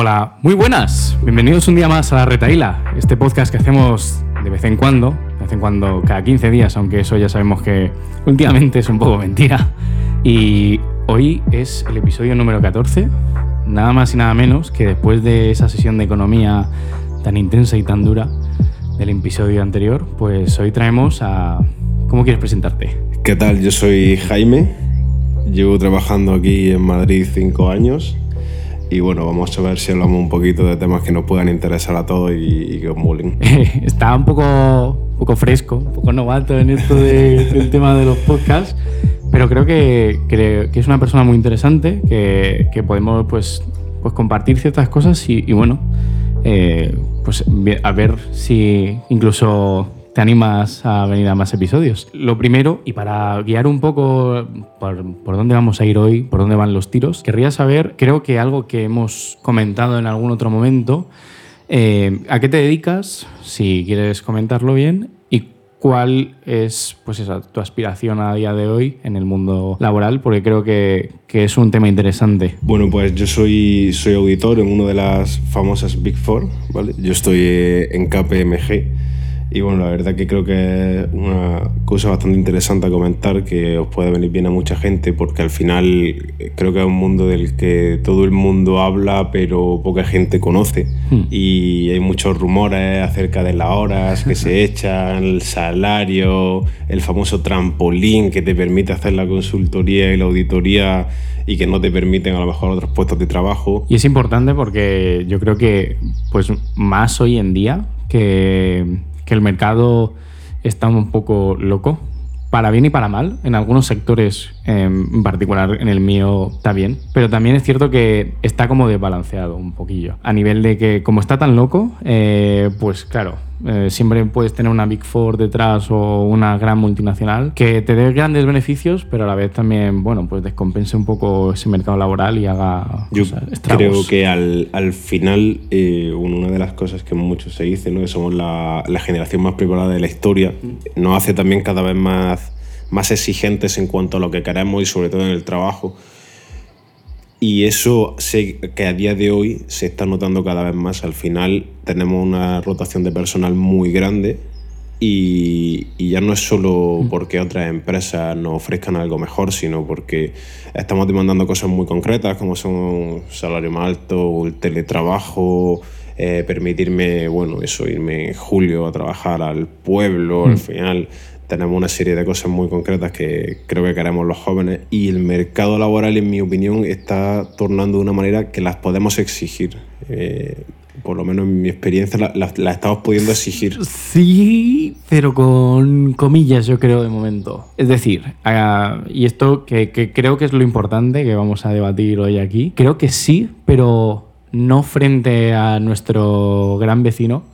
Hola, muy buenas. Bienvenidos un día más a La Retaíla, este podcast que hacemos de vez en cuando, de vez en cuando cada 15 días, aunque eso ya sabemos que últimamente es un poco mentira. Y hoy es el episodio número 14, nada más y nada menos que después de esa sesión de economía tan intensa y tan dura del episodio anterior, pues hoy traemos a... ¿Cómo quieres presentarte? ¿Qué tal? Yo soy Jaime, llevo trabajando aquí en Madrid cinco años y bueno, vamos a ver si hablamos un poquito de temas que nos puedan interesar a todos y, que os molen. Está un poco, poco fresco, un poco novato en esto del tema de los podcasts, pero creo que, que, es una persona muy interesante, que, que podemos pues, pues compartir ciertas cosas y, bueno, eh, pues a ver si incluso te animas a venir a más episodios. Lo primero, y para guiar un poco por, dónde vamos a ir hoy, por dónde van los tiros, querría saber, creo que algo que hemos comentado en algún otro momento, eh, ¿a qué te dedicas? Si quieres comentarlo bien. ¿Y cuál es pues esa, tu aspiración a día de hoy en el mundo laboral? Porque creo que, que, es un tema interesante. Bueno, pues yo soy, soy auditor en una de las famosas Big Four, ¿vale? Yo estoy eh, en KPMG y bueno, la verdad que creo que es una cosa bastante interesante a comentar que os puede venir bien a mucha gente porque al final eh, creo que es un mundo del que todo el mundo habla pero poca gente conoce hmm. y hay muchos rumores acerca de las horas que se echan, el salario, el famoso trampolín que te permite hacer la consultoría y la auditoría y que no te permiten a lo mejor otros puestos de trabajo. Y es importante porque yo creo que pues más hoy en día que que el mercado está un poco loco, para bien y para mal. En algunos sectores, em, en particular en el mío, está bien. Pero también es cierto que está como desbalanceado un poquillo. A nivel de que, como está tan loco, eh, pues claro, eh, siempre puedes tener una Big Four detrás o una gran multinacional que te dé grandes beneficios, pero a la vez también, bueno, pues descompense un poco ese mercado laboral y haga Yo creo que al, al final, eh, una de las cosas que mucho se dice, ¿no? que somos la, la generación más preparada de la historia, mm. nos hace también cada vez más, más exigentes en cuanto a lo que queremos y sobre todo en el trabajo. Y eso sé que a día de hoy se está notando cada vez más. Al final tenemos una rotación de personal muy grande y, ya no es solo mm. porque otras empresas nos ofrezcan algo mejor, sino porque estamos demandando cosas muy concretas como son un salario más alto, el teletrabajo, eh, permitirme, bueno, eso, irme en julio a trabajar al pueblo, al mm. final tenemos una serie de cosas muy concretas que creo que queremos los jóvenes y el mercado laboral, en mi opinión, está tornando de una manera que las podemos exigir. Eh, por lo menos en mi experiencia, la, estamos pudiendo exigir. Sí, pero con comillas, yo creo, de momento. Es decir, y esto que, que creo que es lo importante que vamos a debatir hoy aquí, creo que sí, pero no frente a nuestro gran vecino,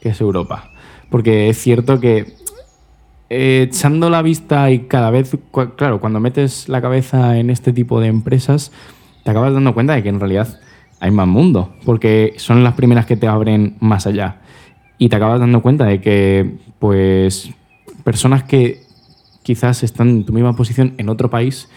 que es Europa. Porque es cierto que echando la vista y cada vez, claro, cuando metes la cabeza en este tipo de empresas, te acabas dando cuenta de que en realidad hay más mundo, porque son las primeras que te abren más allá. Y te acabas dando cuenta de que, pues, personas que quizás están en tu misma posición en otro país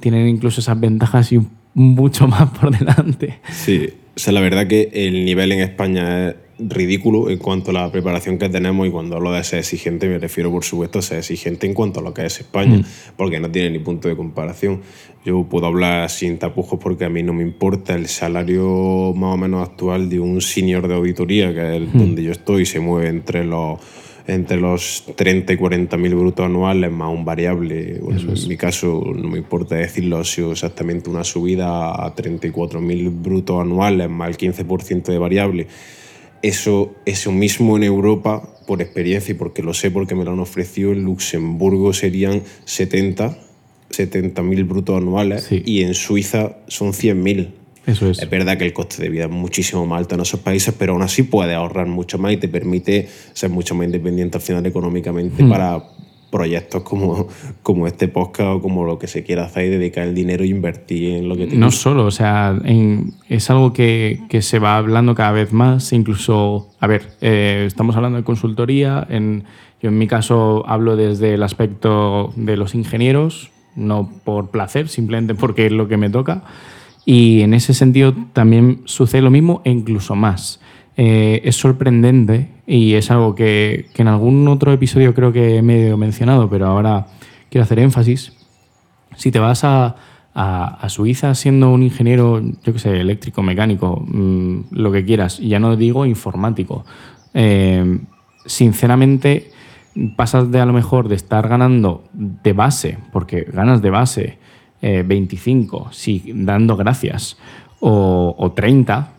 tienen incluso esas ventajas y mucho más por delante. Sí, o sea, la verdad que el nivel en España es ridículo en cuanto a la preparación que tenemos y cuando hablo de ser exigente me refiero por supuesto a ser exigente en cuanto a lo que es España, mm. porque no tiene ni punto de comparación. Yo puedo hablar sin tapujos porque a mí no me importa el salario más o menos actual de un senior de auditoría, que es mm. donde yo estoy, se mueve entre los entre los 30 y 40 mil brutos anuales más un variable. en mi caso, no me importa decirlo, ha sido exactamente una subida a 34 mil brutos anuales más el 15% de variable eso, eso mismo en Europa, por experiencia y porque lo sé, porque me lo han ofrecido, en Luxemburgo serían 70 mil brutos anuales y en Suiza son 100.000. Eso es. Es verdad que el coste de vida es muchísimo más alto en esos países, pero aún así puedes ahorrar mucho más y te permite ser mucho más independiente al final económicamente hmm. para proyectos como, como este podcast o como lo que se quiera hacer y dedicar el dinero e invertir en lo que No solo, o sea, es algo que, que, se va hablando cada vez más, incluso, a ver, eh, estamos hablando de consultoría, en, yo en mi caso hablo desde el aspecto de los ingenieros, no por placer, simplemente porque es lo que me toca. Y en ese sentido también sucede lo mismo e incluso más. Eh, es sorprendente y es algo que, que, en algún otro episodio creo que he mencionado, pero ahora quiero hacer énfasis. Si te vas a, a, Suiza siendo un ingeniero, yo qué sé, eléctrico, mecánico, mm, lo que quieras, ya no digo informático, eh, sinceramente pasas de a lo mejor de estar ganando de base, porque ganas de base 25, eh, si dando gracias, o, o 30,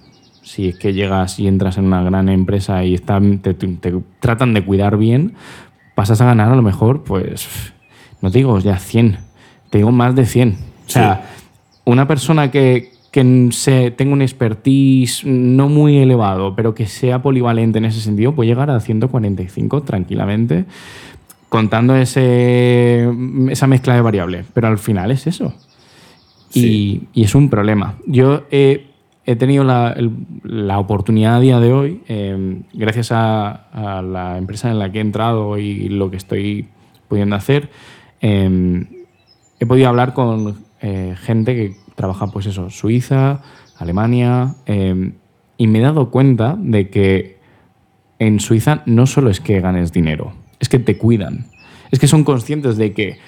si es que llegas y entras en una gran empresa y están, te, tratan de cuidar bien, pasas a ganar a lo mejor, pues, no te digo ya 100, te digo más de 100. O sea, una persona que, que se, tenga un expertise no muy elevado, pero que sea polivalente en ese sentido, puede llegar a 145 tranquilamente, contando ese, esa mezcla de variables. Pero al final es eso. Y, y, es un problema. Yo he he tenido la, la, oportunidad a día de hoy, em, gracias a, la empresa en la que he entrado y lo que estoy pudiendo hacer, em, he podido hablar con eh, gente que trabaja, pues eso, Suiza, Alemania, em, y me he dado cuenta de que en Suiza no solo es que ganes dinero, es que te cuidan. Es que son conscientes de que,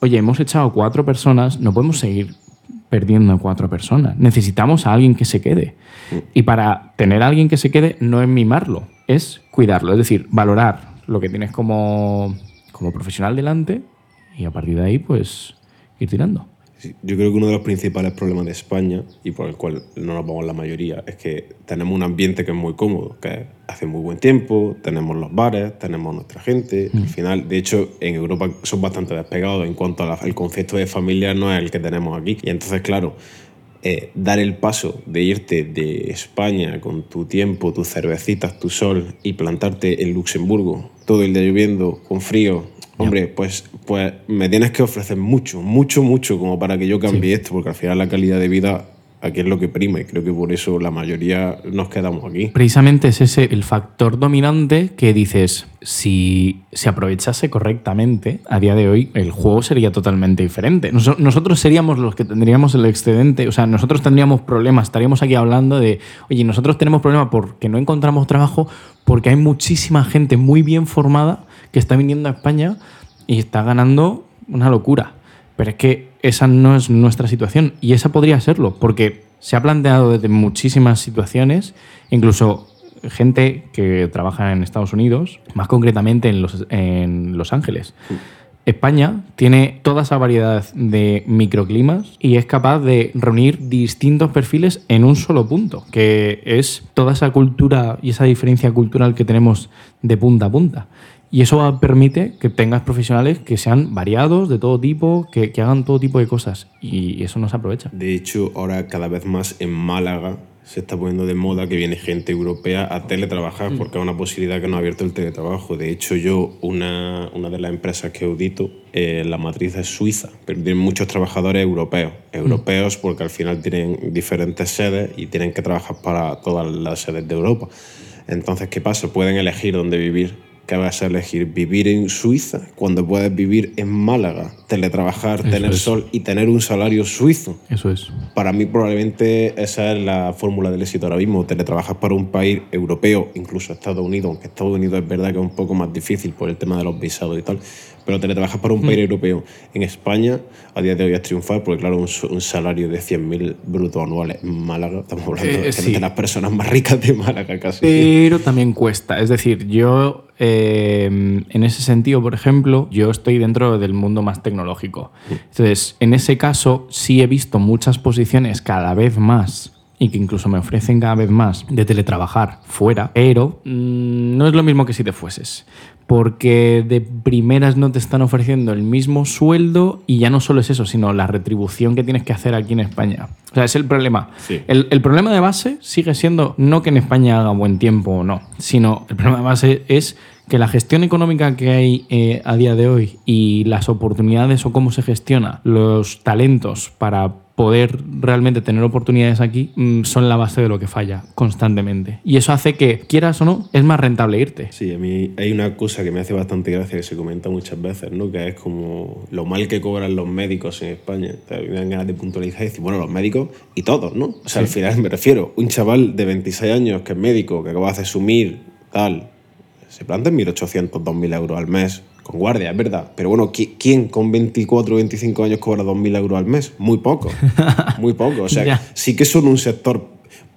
oye, hemos echado cuatro personas, no podemos seguir perdiendo cuatro personas. Necesitamos a alguien que se quede. Y para tener a alguien que se quede no es mimarlo, es cuidarlo. Es decir, valorar lo que tienes como, como profesional delante y a partir de ahí, pues, ir tirando yo creo que uno de los principales problemas de España, y por el cual no nos vamos la mayoría, es que tenemos un ambiente que es muy cómodo, que hace muy buen tiempo, tenemos los bares, tenemos nuestra gente. Al mm. final, de hecho, en Europa son bastante despegados en cuanto al concepto de familia, no es el que tenemos aquí. Y entonces, claro, eh, dar el paso de irte de España con tu tiempo, tus cervecitas, tu sol y plantarte en Luxemburgo todo el día lloviendo, con frío, Hombre, pues, pues me tienes que ofrecer mucho, mucho, mucho como para que yo cambie esto, porque al final la calidad de vida aquí es lo que prima y creo que por eso la mayoría nos quedamos aquí. Precisamente es ese el factor dominante que dices, si se aprovechase correctamente, a día de hoy el juego sería totalmente diferente. nosotros seríamos los que tendríamos el excedente, o sea, nosotros tendríamos problemas, estaríamos aquí hablando de, oye, nosotros tenemos problemas porque no encontramos trabajo, porque hay muchísima gente muy bien formada que está viniendo a España y está ganando una locura. Pero es que esa no es nuestra situación y esa podría serlo, porque se ha planteado desde muchísimas situaciones, incluso gente que trabaja en Estados Unidos, más concretamente en Los, en los Ángeles. España tiene toda esa variedad de microclimas y es capaz de reunir distintos perfiles en un solo punto, que es toda esa cultura y esa diferencia cultural que tenemos de punta a punta. Y eso permite que tengas profesionales que sean variados, de todo tipo, que, hagan todo tipo de cosas. Y eso no se aprovecha. De hecho, ahora cada vez más en Málaga se está poniendo de moda que viene gente europea a teletrabajar mm. porque es una posibilidad que nos ha abierto el teletrabajo. De hecho, yo, una, una de las empresas que audito, eh, la matriz es suiza, pero tienen muchos trabajadores europeos. Mm. Europeos porque al final tienen diferentes sedes y tienen que trabajar para todas las sedes de Europa. Entonces, ¿qué pasa? Pueden elegir dónde vivir que vas a elegir vivir en Suiza cuando puedes vivir en Málaga, teletrabajar, tener sol y tener un salario suizo. Eso es. Para mí probablemente esa es la fórmula del éxito ahora mismo, teletrabajar para un país europeo, incluso Estados Unidos, aunque Estados Unidos es verdad que es un poco más difícil por el tema de los visados y tal, pero teletrabajas para un país mm. europeo en España, a día de hoy es triunfar, porque claro, un, salario de 100.000 brutos anuales en Málaga, estamos hablando eh, de las personas más ricas de Málaga casi. Pero también cuesta, es decir, yo eh, en ese sentido, por ejemplo, yo estoy dentro del mundo más tecnológico. Mm. Entonces, en ese caso, sí he visto muchas posiciones cada vez más y que incluso me ofrecen cada vez más de teletrabajar fuera, pero mm, no es lo mismo que si te fueses porque de primeras no te están ofreciendo el mismo sueldo y ya no solo es eso, sino la retribución que tienes que hacer aquí en España. O sea, es el problema. El, el, problema de base sigue siendo no que en España haga buen tiempo o no, sino el problema de base es que la gestión económica que hay eh, a día de hoy y las oportunidades o cómo se gestiona los talentos para poder realmente tener oportunidades aquí mm, son la base de lo que falla constantemente. Y eso hace que, quieras o no, es más rentable irte. Sí, a mí hay una cosa que me hace bastante gracia que se comenta muchas veces, ¿no? Que es como lo mal que cobran los médicos en España. O sea, me dan ganas de puntualizar y decir, bueno, los médicos y todos, ¿no? O sea, al final me refiero, un chaval de 26 años que es médico, que acaba de asumir, tal, se plantea 1.800, 2.000 euros al mes con guardia, es verdad. Pero bueno, ¿quién con 24 o 25 años cobra 2.000 euros al mes? Muy poco. Muy poco. O sea, sí que son un sector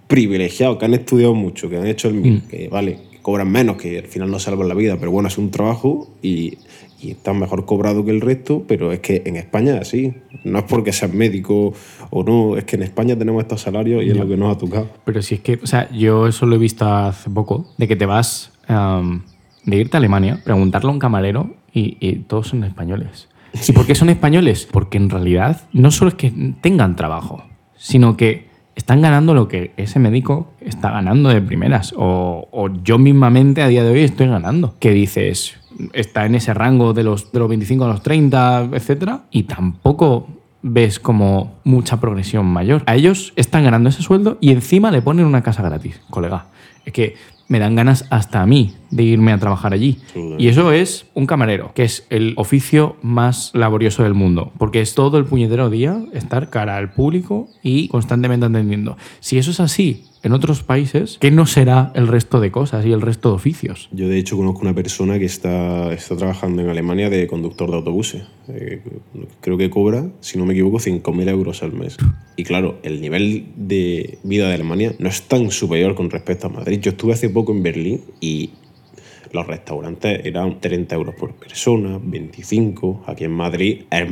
privilegiado, que han estudiado mucho, que han hecho el MIR, mm. que vale, que cobran menos, que al final no salvan la vida, pero bueno, es un trabajo y, y están mejor cobrado que el resto, pero es que en España es así. No es porque seas médico o no, es que en España tenemos estos salarios y es lo que nos ha tocado. Pero si es que, o sea, yo eso lo he visto hace poco, de que te vas de irte a Alemania, preguntarle a un camarero y, todos son españoles. ¿Y por qué son españoles? Porque en realidad no solo es que tengan trabajo, sino que están ganando lo que ese médico está ganando de primeras. O, yo mismamente a día de hoy estoy ganando. Que dices, está en ese rango de los, de los 25 a los 30, etc. Y tampoco ves como mucha progresión mayor. A ellos están ganando ese sueldo y encima le ponen una casa gratis, colega. Es que me dan ganas hasta a mí de irme a trabajar allí. Y eso es un camarero, que es el oficio más laborioso del mundo, porque es todo el puñetero día estar cara al público y constantemente atendiendo. Si eso es así en otros países, ¿qué no será el resto de cosas y el resto de oficios? Yo de hecho conozco una persona que está, está trabajando en Alemania de conductor de autobuses. Eh, creo que cobra, si no me equivoco, 5.000 euros al mes. Y claro, el nivel de vida de Alemania no es tan superior con respecto a Madrid. Yo estuve hace poco en Berlín y los restaurantes eran 30 euros por persona, 25. Aquí en Madrid es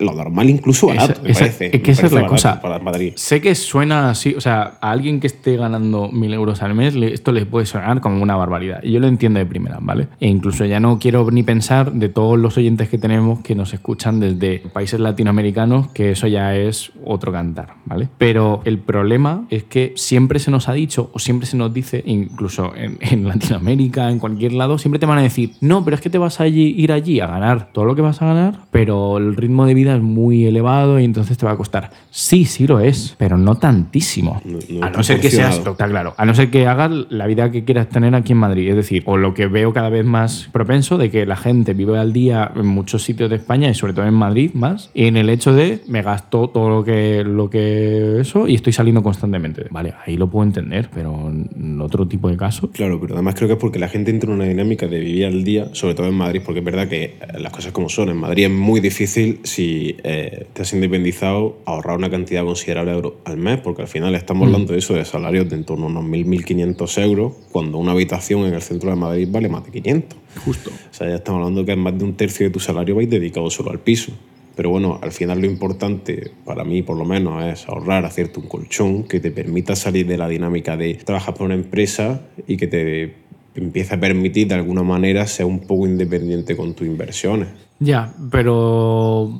lo normal, incluso barato, me parece. Es que esa es la cosa. Para Madrid. Sé que suena así, o sea, a alguien que esté ganando 1.000 euros al mes, esto le puede sonar como una barbaridad. Y yo lo entiendo de primera, ¿vale? E incluso ya no quiero ni pensar de todos los oyentes que tenemos que nos escuchan desde países latinoamericanos, que eso ya es otro cantar, ¿vale? Pero el problema es que siempre se nos ha dicho, o siempre se nos dice, incluso en, en Latinoamérica, en cualquier lado, siempre te van a decir, no, pero es que te vas a ir allí a ganar todo lo que vas a ganar, pero el ritmo de vida es muy elevado y entonces te va a costar. Sí, sí lo es, pero no tantísimo. a no ser que seas, está claro, a no ser que hagas la vida que quieras tener aquí en Madrid. Es decir, o lo que veo cada vez más propenso de que la gente vive al día en muchos sitios de España y sobre todo en Madrid más, y en el hecho de me gasto todo lo que, lo que eso y estoy saliendo constantemente. Vale, ahí lo puedo entender, pero en otro tipo de casos. Claro, pero además creo que es porque la gente entra en una dinámica de vivir al día, sobre todo en Madrid, porque es verdad que las cosas como son, en Madrid es muy difícil si eh, te has independizado ahorrar una cantidad considerable de euros al mes, porque al final estamos mm. hablando de eso, de salarios de en torno a unos 1.000, 1.500 euros, cuando una habitación en el centro de Madrid vale más de 500. Justo. O sea, ya estamos hablando que es más de un tercio de tu salario vais dedicado solo al piso. Pero bueno, al final lo importante, para mí por lo menos, es ahorrar, hacerte un colchón que te permita salir de la dinámica de trabajar por una empresa y que te empieza a permitir de alguna manera ser un poco independiente con tus inversiones. Ya, pero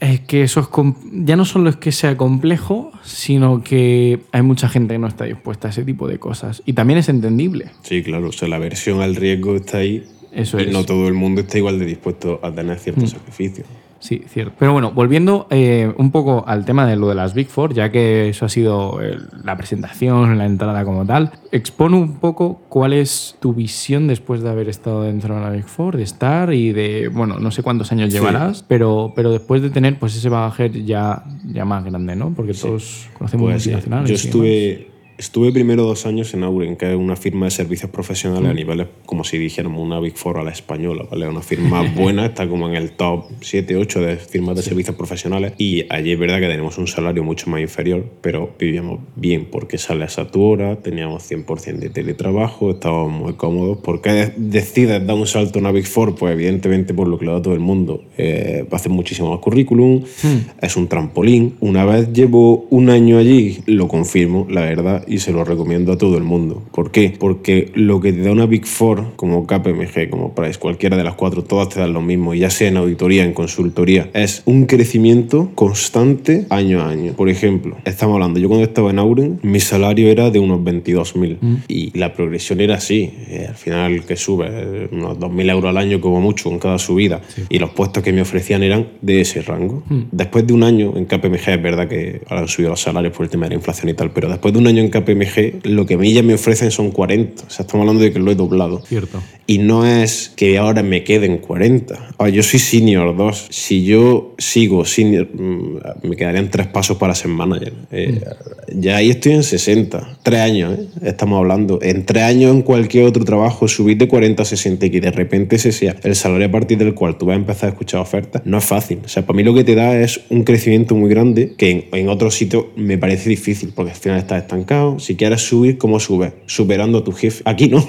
es que eso es ya no solo es que sea complejo, sino que hay mucha gente que no está dispuesta a ese tipo de cosas. Y también es entendible. Sí, claro, o sea, la aversión al riesgo está ahí. Eso y no todo el mundo está igual de dispuesto a tener ciertos mm. sacrificios. Sí, cierto. Pero bueno, volviendo eh, un poco al tema de lo de las Big Four, ya que eso ha sido eh, la presentación, la entrada como tal, expone un poco cuál es tu visión después de haber estado dentro de la Big Four, de estar y de, bueno, no sé cuántos años llevarás, pero, pero después de tener pues ese bagaje ya, ya más grande, ¿no? Porque todos conocemos pues, multinacionales. Yo estuve Estuve primero dos años en Auren, que es una firma de servicios profesionales a mm. niveles, como si dijéramos una Big Four a la española, ¿vale? Una firma buena, está como en el top 7, 8 de firmas de servicios profesionales. Y allí es verdad que tenemos un salario mucho más inferior, pero vivíamos bien porque sales a tu hora, teníamos 100% de teletrabajo, estábamos muy cómodos. ¿Por qué decides dar un salto a una Big Four? Pues evidentemente por lo que lo da todo el mundo. Eh, hacer muchísimo más currículum, mm. es un trampolín. Una vez llevo un año allí, lo confirmo, la verdad y se lo recomiendo a todo el mundo. ¿Por qué? Porque lo que te da una Big Four, como KPMG, como Price, cualquiera de las cuatro, todas te dan lo mismo, ya sea en auditoría, en consultoría, es un crecimiento constante año a año. Por ejemplo, estamos hablando, yo cuando estaba en Auren, mi salario era de unos 22.000 mm. y la progresión era así. Eh, al final que sube eh, unos 2.000 euros al año como mucho con cada subida y los puestos que me ofrecían eran de ese rango. Mm. Después de un año en KPMG, es verdad que ahora han subido los salarios por el tema de la inflación y tal, pero después de un año en KPMG, lo que a mí ya me ofrecen son 40. O sea, estamos hablando de que lo he doblado. Cierto. Y no es que ahora me queden 40. Ahora, yo soy senior 2. Si yo sigo senior, mm, me quedarían tres pasos para ser manager. Eh, mm. Ya ahí estoy en 60. Tres años, ¿eh? estamos hablando. En tres años en cualquier otro trabajo, subir de 40 a 60 y que de repente ese sea el salario a partir del cual tú vas a empezar a escuchar ofertas, no es fácil. O sea, para mí lo que te da es un crecimiento muy grande que en, en otros sitios me parece difícil porque al final estás estancado. Si quieres subir, ¿cómo subes? Superando a tu jefe. Aquí no.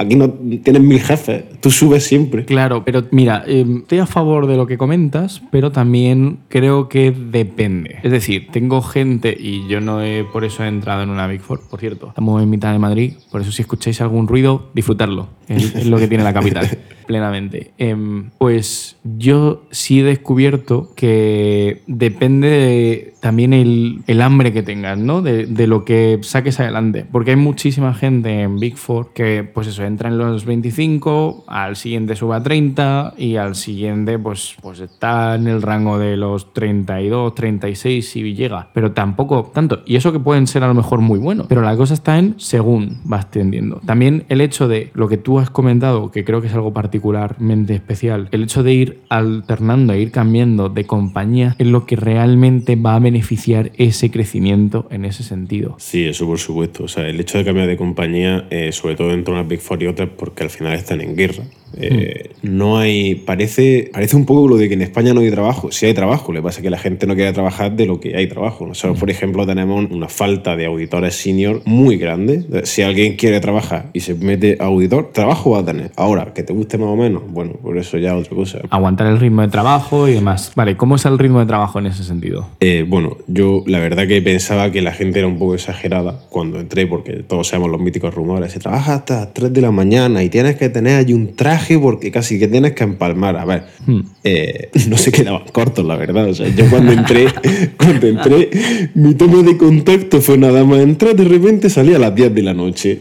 Aquí no tienes mil jefes, tú subes siempre. Claro, pero mira, eh, estoy a favor de lo que comentas, pero también creo que depende. Es decir, tengo gente, y yo no he por eso he entrado en una Big Four, por cierto. Estamos en mitad de Madrid, por eso si escucháis algún ruido, disfrutarlo. Es, lo que tiene la capital, plenamente. Em, pues yo sí he descubierto que depende también el, el, hambre que tengas, ¿no? De, de, lo que saques adelante. Porque hay muchísima gente en Big Four que, pues eso, entra en los 25, al siguiente sube a 30 y al siguiente, pues, pues está en el rango de los 32, 36 si llega. Pero tampoco tanto. Y eso que pueden ser a lo mejor muy buenos. Pero la cosa está en según vas tendiendo. También el hecho de lo que tú has comentado, que creo que es algo particularmente especial, el hecho de ir alternando, ir cambiando de compañía es lo que realmente va a beneficiar ese crecimiento en ese sentido. Sí, eso por supuesto. O sea, el hecho de cambiar de compañía, eh, sobre todo dentro de una Big Four y otras, porque al final están en guerra. Eh, no hay. Parece, parece un poco lo de que en España no hay trabajo. Sí hay trabajo, que pasa que la gente no quiere trabajar de lo que hay trabajo. Nosotros, por ejemplo, tenemos una falta de auditores senior muy grande. Si alguien quiere trabajar y se mete a auditor, trabajo va a tener. Ahora, que te guste más o menos, bueno, por eso ya otra cosa. Aguantar el ritmo de trabajo y demás. Vale, ¿cómo es el ritmo de trabajo en ese sentido? Eh, bueno, yo la verdad que pensaba que la gente era un poco exagerada cuando entré, porque todos sabemos los míticos rumores. Se trabaja hasta las 3 de la mañana y tienes que tener allí un traje porque casi que tienes que empalmar. A ver, hmm. eh, no se quedaban cortos, la verdad. O sea, yo cuando entré, cuando entré, mi toma de contacto fue nada más entrar, de repente salía a las 10 de la noche.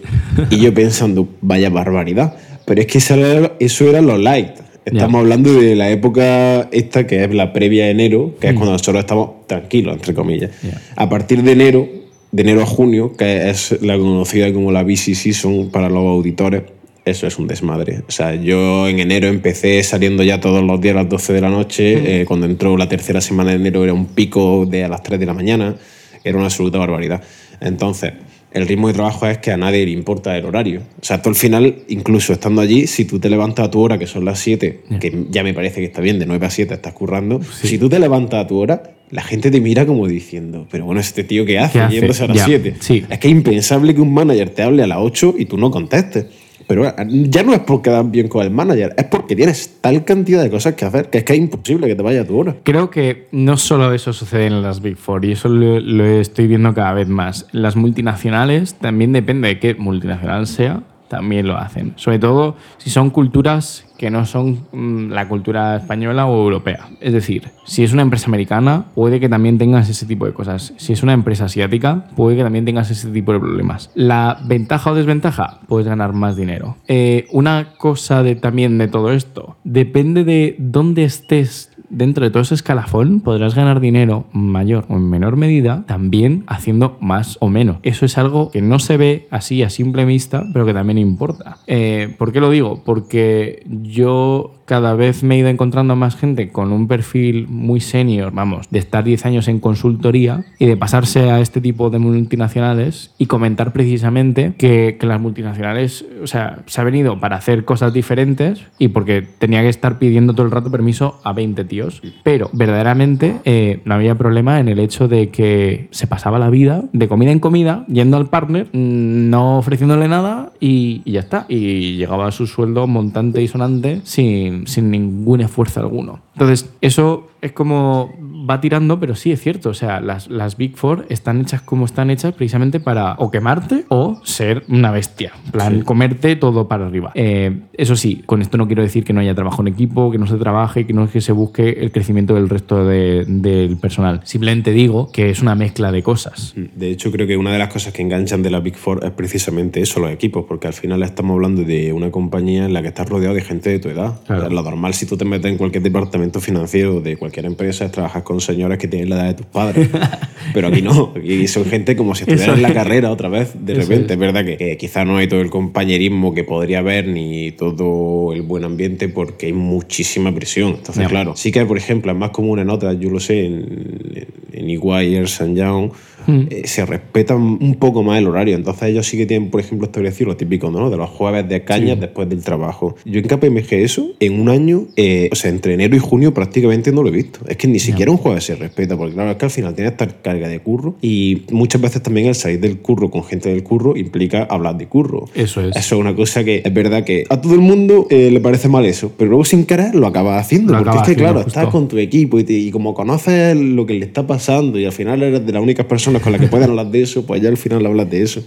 Y yo pensando, vaya barbaridad. Pero es que eso era, eso era lo light. Estamos hablando de la época esta que es la previa de enero, que es hmm. cuando nosotros estamos tranquilos, entre comillas. A partir de enero, de enero a junio, que es la conocida como la busy season para los auditores, eso es un desmadre. O sea, yo en enero empecé saliendo ya todos los días a las 12 de la noche. Eh, cuando entró la tercera semana de enero era un pico de a las 3 de la mañana. Era una absoluta barbaridad. Entonces, el ritmo de trabajo es que a nadie le importa el horario. O sea, tú al final, incluso estando allí, si tú te levantas a tu hora, que son las 7, que ya me parece que está bien, de 9 a 7 estás currando, si tú te levantas a tu hora, la gente te mira como diciendo, pero bueno, este tío ¿qué hace, yéndose a las 7? Es que es impensable que un manager te hable a las 8 y tú no contestes. Pero ya no es porque dan bien con el manager, es porque tienes tal cantidad de cosas que hacer que es que es imposible que te vaya a tu hora. Creo que no solo eso sucede en las Big Four y eso lo estoy viendo cada vez más. Las multinacionales también depende de qué multinacional sea también lo hacen. Sobre todo si son culturas que no son mm, la cultura española o europea. Es decir, si es una empresa americana, puede que también tengas ese tipo de cosas. Si es una empresa asiática, puede que también tengas ese tipo de problemas. La ventaja o desventaja, puedes ganar más dinero. Eh, una cosa de, también de todo esto, depende de dónde estés dentro de todo ese escalafón podrás ganar dinero mayor o en menor medida también haciendo más o menos. Eso es algo que no se ve así a simple vista, pero que también importa. Eh, ¿Por qué lo digo? Porque yo cada vez me he ido encontrando más gente con un perfil muy senior, vamos, de estar 10 años en consultoría y de pasarse a este tipo de multinacionales y comentar precisamente que, que las multinacionales, o sea, se ha venido para hacer cosas diferentes y porque tenía que estar pidiendo todo el rato permiso a 20 tíos. Pero verdaderamente eh, no había problema en el hecho de que se pasaba la vida de comida en comida, yendo al partner, mm, no ofreciéndole nada y, y ya está. Y llegaba su sueldo montante y sonante sin sin, ningún esfuerzo alguno. Entonces, eso es como va tirando, pero sí es cierto. O sea, las, las Big Four están hechas como están hechas precisamente para o quemarte o ser una bestia. Plan, comerte todo para arriba. Eh, eso sí, con esto no quiero decir que no haya trabajo en equipo, que no se trabaje, que no es que se busque el crecimiento del resto de- del personal. Simplemente digo que es una mezcla de cosas. De hecho, creo que una de las cosas que enganchan de la Big Four es precisamente eso, los equipos, porque al final estamos hablando de una compañía en la que estás rodeado de gente de tu edad. Claro. O sea, lo normal si tú te metes en cualquier departamento financiero de cualquier empresa es trabajar con señores que tienen la edad de tus padres. Pero aquí no, aquí son gente como si estuvieran en la carrera otra vez, de Eso repente. es. Es verdad que, que quizá no hay todo el compañerismo que podría haber ni todo el buen ambiente porque hay muchísima presión. Entonces, claro, sí que, por ejemplo, es más común en otras, yo lo sé, en, en EY, Ernst Young, Hmm. eh, se respetan un poco más el horario. Entonces ellos sí que tienen, por ejemplo, establecido lo típico, ¿no? De los jueves de cañas después del trabajo. Yo en KPMG eso, en un año, eh, o sea, entre enero y junio prácticamente no lo he visto. Es que ni siquiera un jueves se respeta, porque claro, es que al final tienes esta carga de curro y muchas veces también el salir del curro con gente del curro implica hablar de curro. Eso es. Eso es una cosa que es verdad que a todo el mundo eh, le parece mal eso, pero luego sin querer lo acabas haciendo. Lo porque acabas es que, claro, estás con tu equipo y, te- y como conoces lo que le está pasando y al final eres de las únicas personas con las que pueden hablar de eso, pues ya al final hablas de eso.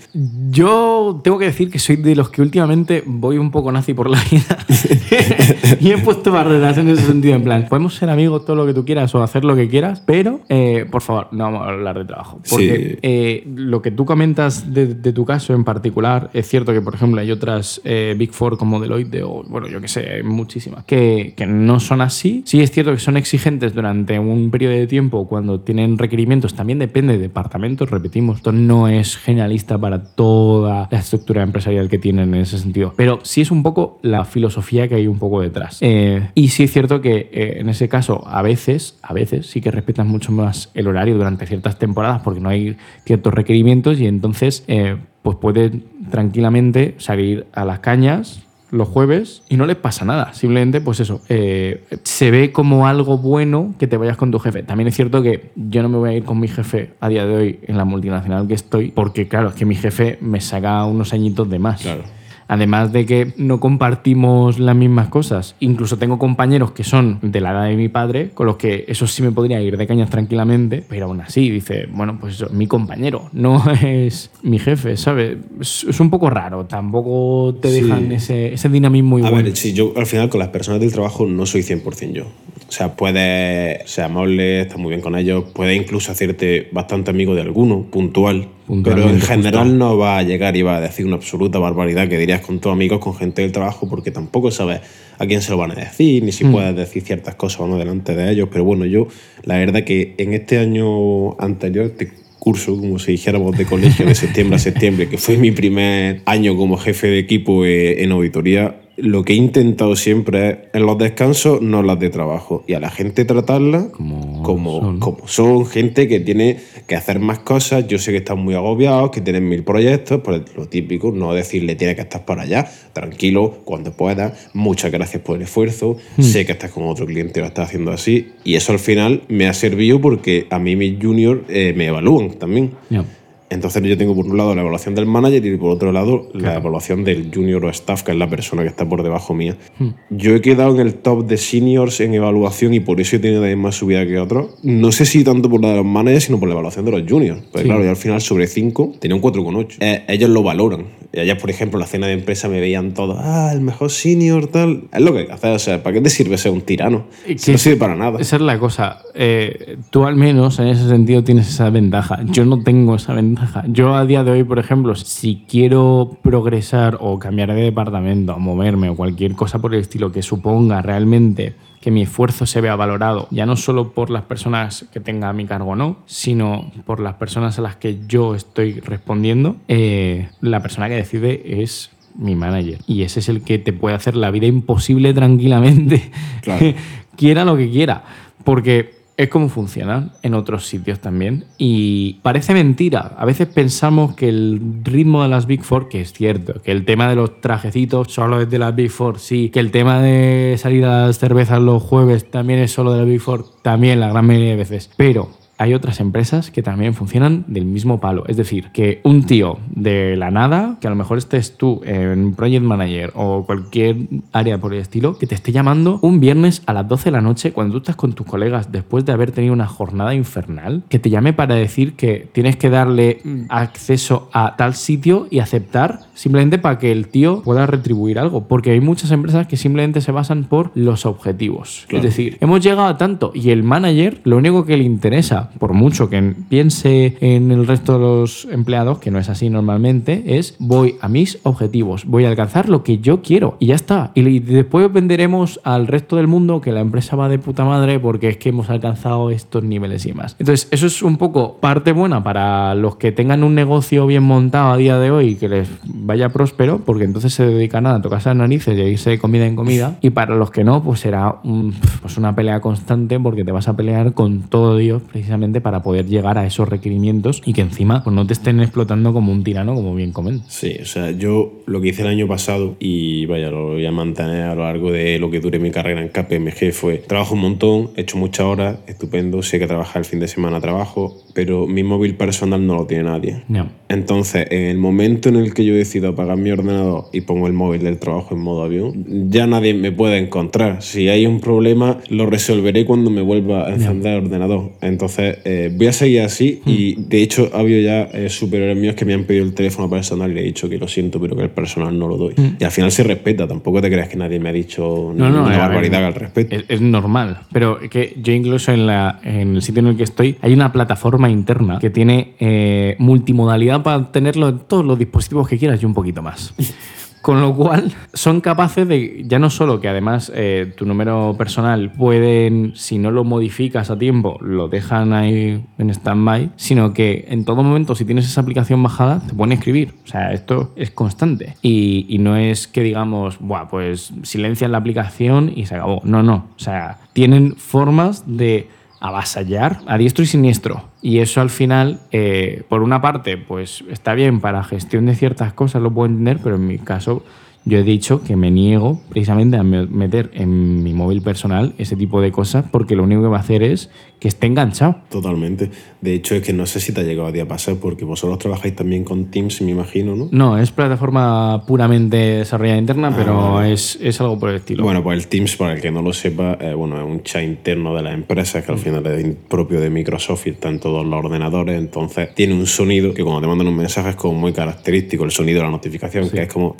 Yo tengo que decir que soy de los que últimamente voy un poco nazi por la vida y he puesto barreras en ese sentido. En plan, podemos ser amigos todo lo que tú quieras o hacer lo que quieras, pero eh, por favor, no vamos a hablar de trabajo. Porque Sí. eh, lo que tú comentas de, de tu caso en particular, es cierto que, por ejemplo, hay otras eh, Big Four como Deloitte o, bueno, yo que sé, hay muchísimas, que, que no son así. Sí es cierto que son exigentes durante un periodo de tiempo cuando tienen requerimientos. También depende de repetimos. Esto no es generalista para toda la estructura empresarial que tienen en ese sentido. Pero sí es un poco la filosofía que hay un poco detrás. Eh, y sí es cierto que eh, en ese caso, a veces, a veces sí que respetan mucho más el horario durante ciertas temporadas porque no hay ciertos requerimientos y entonces eh, pues pueden tranquilamente salir a las cañas los jueves y no les pasa nada. Simplemente, pues eso, eh, se ve como algo bueno que te vayas con tu jefe. También es cierto que yo no me voy a ir con mi jefe a día de hoy en la multinacional que estoy, porque claro, es que mi jefe me saca unos añitos de más. Claro. Además de que no compartimos las mismas cosas. Incluso tengo compañeros que son de la edad de mi padre, con los que eso sí me podría ir de cañas tranquilamente, pero aún así dice, bueno, pues eso, mi compañero, no es mi jefe, ¿sabes? Es, un poco raro, tampoco te Sí. dejan ese, ese dinamismo A igual. ver, si yo al final con las personas del trabajo no soy 100% yo. O sea, puedes ser amable, estar muy bien con ellos, puedes incluso hacerte bastante amigo de alguno, puntual. Pero en general justo. no va a llegar y va a decir una absoluta barbaridad que dirías con tus amigos, con gente del trabajo, porque tampoco sabes a quién se lo van a decir, ni si Hmm. puedes decir ciertas cosas o no delante de ellos. Pero bueno, yo, la verdad que en este año anterior, este curso, como si dijéramos de colegio, de septiembre a septiembre, que fue mi primer año como jefe de equipo eh, en auditoría, lo que he intentado siempre es en los descansos no las de trabajo y a la gente tratarla Como como, son. como son gente que tiene que hacer más cosas. Yo sé que están muy agobiados, que tienen mil proyectos, pues lo típico, no decirle tiene que estar por allá, tranquilo, cuando pueda, muchas gracias por el esfuerzo, Hmm. sé que estás con otro cliente y lo estás haciendo así. Y eso al final me ha servido porque a mí mis juniors eh, me evalúan también. Entonces yo tengo por un lado la evaluación del manager y por otro lado la evaluación del junior o staff, que es la persona que está por debajo mía. Yo he quedado en el top de seniors en evaluación y por eso he tenido también más subida que otros. No sé si tanto por la de los managers, sino por la evaluación de los juniors. Pues Sí. claro, yo al final sobre 5 tenía un 4,8. Eh, ellos lo valoran. Y ellas, por ejemplo, en la cena de empresa me veían todos, ah, el mejor senior, tal. Es lo que hay que hacer. O sea, ¿para qué te sirve ser un tirano? Si no sirve para nada. Esa es la cosa. Eh, tú al menos en ese sentido tienes esa ventaja. Yo no tengo esa ventaja. Yo a día de hoy, por ejemplo, si quiero progresar o cambiar de departamento o moverme o cualquier cosa por el estilo que suponga realmente que mi esfuerzo se vea valorado, ya no solo por las personas que tenga a mi cargo no, sino por las personas a las que yo estoy respondiendo, eh, la persona que decide es mi manager. Y ese es el que te puede hacer la vida imposible tranquilamente. Claro. quiera lo que quiera. Porque es como funcionan en otros sitios también. Y parece mentira. A veces pensamos que el ritmo de las Big Four, que es cierto, que el tema de los trajecitos solo es de las Big Four, sí. Que el tema de salir a las cervezas los jueves también es solo de las Big Four, también la gran mayoría de veces. Pero hay otras empresas que también funcionan del mismo palo. Es decir, que un tío de la nada, que a lo mejor estés tú en Project Manager o cualquier área por el estilo, que te esté llamando un viernes a las 12 de la noche cuando tú estás con tus colegas después de haber tenido una jornada infernal, que te llame para decir que tienes que darle acceso a tal sitio y aceptar simplemente para que el tío pueda retribuir algo. Porque hay muchas empresas que simplemente se basan por los objetivos. Es decir, hemos llegado a tanto y el manager lo único que le interesa, por mucho que piense en el resto de los empleados, que no es así normalmente, es voy a mis objetivos, voy a alcanzar lo que yo quiero y ya está. Y después venderemos al resto del mundo que la empresa va de puta madre porque es que hemos alcanzado estos niveles y más. Entonces, eso es un poco parte buena para los que tengan un negocio bien montado a día de hoy y que les vaya próspero, porque entonces se dedican a tocarse las narices y a irse de comida en comida. Y para los que no, pues será pues una pelea constante porque te vas a pelear con todo Dios precisamente para poder llegar a esos requerimientos y que encima pues, no te estén explotando como un tirano, como bien comen. Sí, o sea, yo lo que hice el año pasado y vaya, lo voy a mantener a lo largo de lo que dure mi carrera en KPMG fue trabajo un montón, he hecho muchas horas, estupendo, sé que trabajar el fin de semana trabajo, pero mi móvil personal no lo tiene nadie. Entonces, en el momento en el que yo decido apagar mi ordenador y pongo el móvil del trabajo en modo avión, ya nadie me puede encontrar. Si hay un problema, lo resolveré cuando me vuelva a encender el ordenador. Entonces, eh, voy a seguir así y hmm. de hecho ha habido ya eh, superiores míos que me han pedido el teléfono personal y le he dicho que lo siento, pero que el personal no lo doy. Hmm. Y al final se respeta, tampoco te creas que nadie me ha dicho no, ninguna barbaridad al respecto. Es, normal, pero que yo incluso en, la, en el sitio en el que estoy hay una plataforma interna que tiene eh, multimodalidad para tenerlo en todos los dispositivos que quieras y un poquito más. Con lo cual, son capaces de, ya no solo que además eh, tu número personal pueden, si no lo modificas a tiempo, lo dejan ahí en stand-by, sino que en todo momento, si tienes esa aplicación bajada, te pueden escribir. O sea, esto es constante. Y, y no es que digamos, Buah, pues silencian la aplicación y se acabó. No, no. O sea, tienen formas de avasallar a diestro y siniestro. Y eso al final, eh, por una parte, pues está bien para gestión de ciertas cosas, lo puedo entender, pero en mi caso yo he dicho que me niego precisamente a meter en mi móvil personal ese tipo de cosas porque lo único que va a hacer es que esté enganchado. Totalmente. De hecho, es que no sé si te ha llegado a día pasar porque vosotros trabajáis también con Teams, me imagino, ¿no? No, es plataforma puramente desarrollada interna, ah, pero es, es, algo por el estilo. Bueno, pues el Teams, para el que no lo sepa, eh, bueno, es un chat interno de la empresa que al mm. final es propio de Microsoft y está en todos los ordenadores. Entonces, tiene un sonido que cuando te mandan un mensaje es como muy característico, el sonido de la notificación, que es como,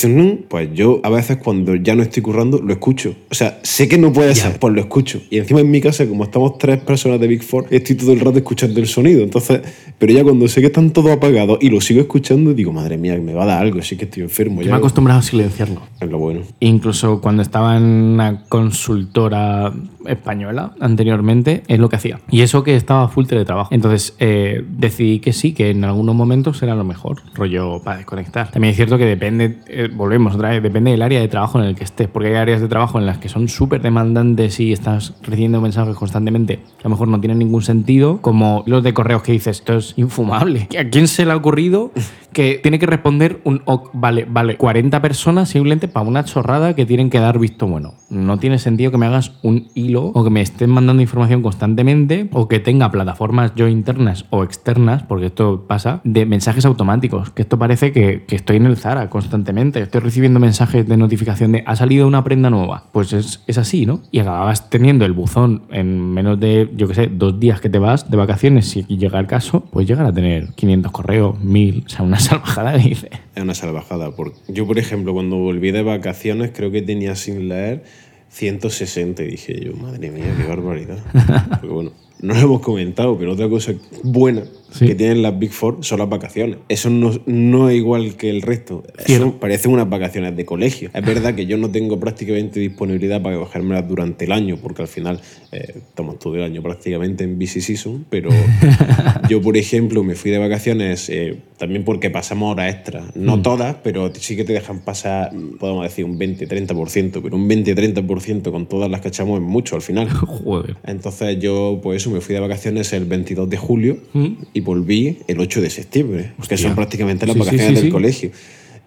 pues yo a veces cuando ya no estoy currando lo escucho. O sea, sé que no puede ser, pues lo escucho. Y encima en mi casa, como estamos tres personas de Big Four, estoy todo el rato escuchando el sonido. Entonces, pero ya cuando sé que están todos apagados y lo sigo escuchando, digo, madre mía, me va a dar algo, sí que estoy enfermo. Yo me he acostumbrado a silenciarlo. Es lo bueno. Incluso cuando estaba en una consultora española anteriormente, es lo que hacía. Y eso que estaba full teletrabajo. Entonces, eh, decidí que sí, que en algunos momentos era lo mejor, rollo para desconectar. También es cierto que depende, eh, volvemos otra vez, depende del área de trabajo en el que estés, porque hay áreas de trabajo en las que son súper demandantes y estás recibiendo mensajes constantemente a lo mejor no tienen ningún sentido, como los de correos que dices, esto es infumable. ¿A quién se le ha ocurrido que tiene que responder un vale, vale, 40 personas simplemente para una chorrada que tienen que dar visto bueno? No tiene sentido que me hagas un hilo o que me estén mandando información constantemente o que tenga plataformas yo internas o externas, porque esto pasa, de mensajes automáticos, que esto parece que, que estoy en el Zara constantemente, estoy recibiendo mensajes de notificación de ha salido una prenda nueva. Pues es, es así, ¿no? Y acababas teniendo el buzón en menos de, yo qué sé, dos días que te vas de vacaciones, si llega el caso, pues llegar a tener 500 correos, 1000, o sea, una salvajada dice. Es una salvajada. Porque yo, por ejemplo, cuando volví de vacaciones, creo que tenía sin leer 160 y dije yo, madre mía, qué barbaridad. Porque bueno, no lo hemos comentado, pero otra cosa buena que tienen las Big Four son las vacaciones. Eso no, no es igual que el resto. Eso parecen unas vacaciones de colegio. Es verdad que yo no tengo prácticamente disponibilidad para bajármelas durante el año, porque al final eh, estamos todo el año prácticamente en busy season, pero yo, por ejemplo, me fui de vacaciones eh, también porque pasamos horas extra. No mm. todas, pero sí que te dejan pasar, podemos decir, un 20-30%, pero un 20-30% con todas las que echamos es mucho al final. Joder. Entonces yo, pues eso, me fui de vacaciones el 22 de julio mm. y volví el 8 de septiembre, que son prácticamente las vacaciones del colegio.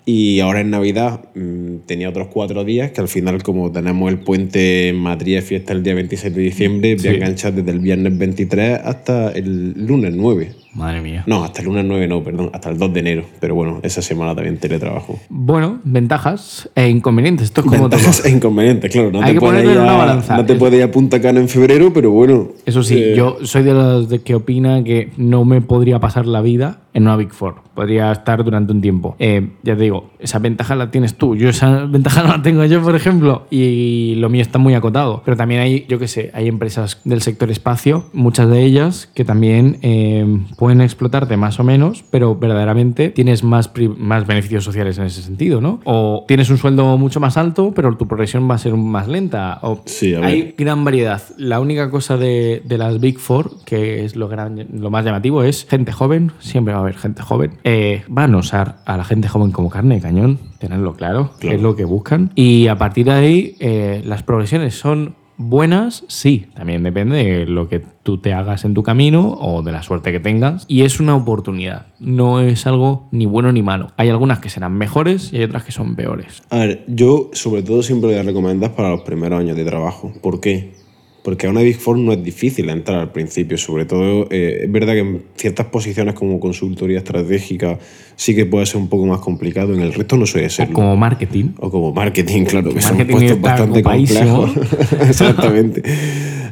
Y ahora en Navidad mm, tenía otros cuatro días que al final, como tenemos el puente en Madrid, fiesta el día 26 de diciembre, voy a enganchar desde el viernes 23 hasta el lunes 9. Madre mía. No, hasta el lunes 9 no, perdón, hasta el 2 de enero. Pero bueno, esa semana también teletrabajo. Bueno, ventajas e inconvenientes. Esto es como ventajas todo. e inconvenientes, claro. No Hay te puedes ir a-. No te Es- puedes ir a Punta Cana en febrero, pero bueno. Eso sí, eh, yo soy de los que opina que no me podría pasar la vida en una Big Four. Podría estar durante un tiempo. Eh, ya te digo, esa ventaja la tienes tú. Yo esa ventaja no la tengo yo, por ejemplo. Y lo mío está muy acotado. Pero también hay, yo qué sé, hay empresas del sector espacio, muchas de ellas que también eh, pueden explotarte más o menos, pero verdaderamente tienes más, más beneficios sociales en ese sentido, ¿no? O tienes un sueldo mucho más alto, pero tu progresión va a ser más lenta. O Sí, a ver. hay gran variedad. La única cosa de, de las Big Four, que es lo, gran, lo más llamativo, es gente joven, siempre va a haber gente joven. Eh, van a usar a la gente joven como carne de cañón, tenerlo claro, que es lo que buscan. Y a partir de ahí, eh, las progresiones son buenas, sí, también depende de lo que tú te hagas en tu camino o de la suerte que tengas. Y es una oportunidad, no es algo ni bueno ni malo. Hay algunas que serán mejores y hay otras que son peores. A ver, yo sobre todo siempre voy a para los primeros años de trabajo. ¿Por qué? Porque a una Big Four no es difícil entrar al principio, sobre todo eh, es verdad que en ciertas posiciones como consultoría estratégica sí que puede ser un poco más complicado, en el resto no suele O serlo. como marketing. O como marketing, claro, que son Marketing puestos está bastante complejos. Exactamente.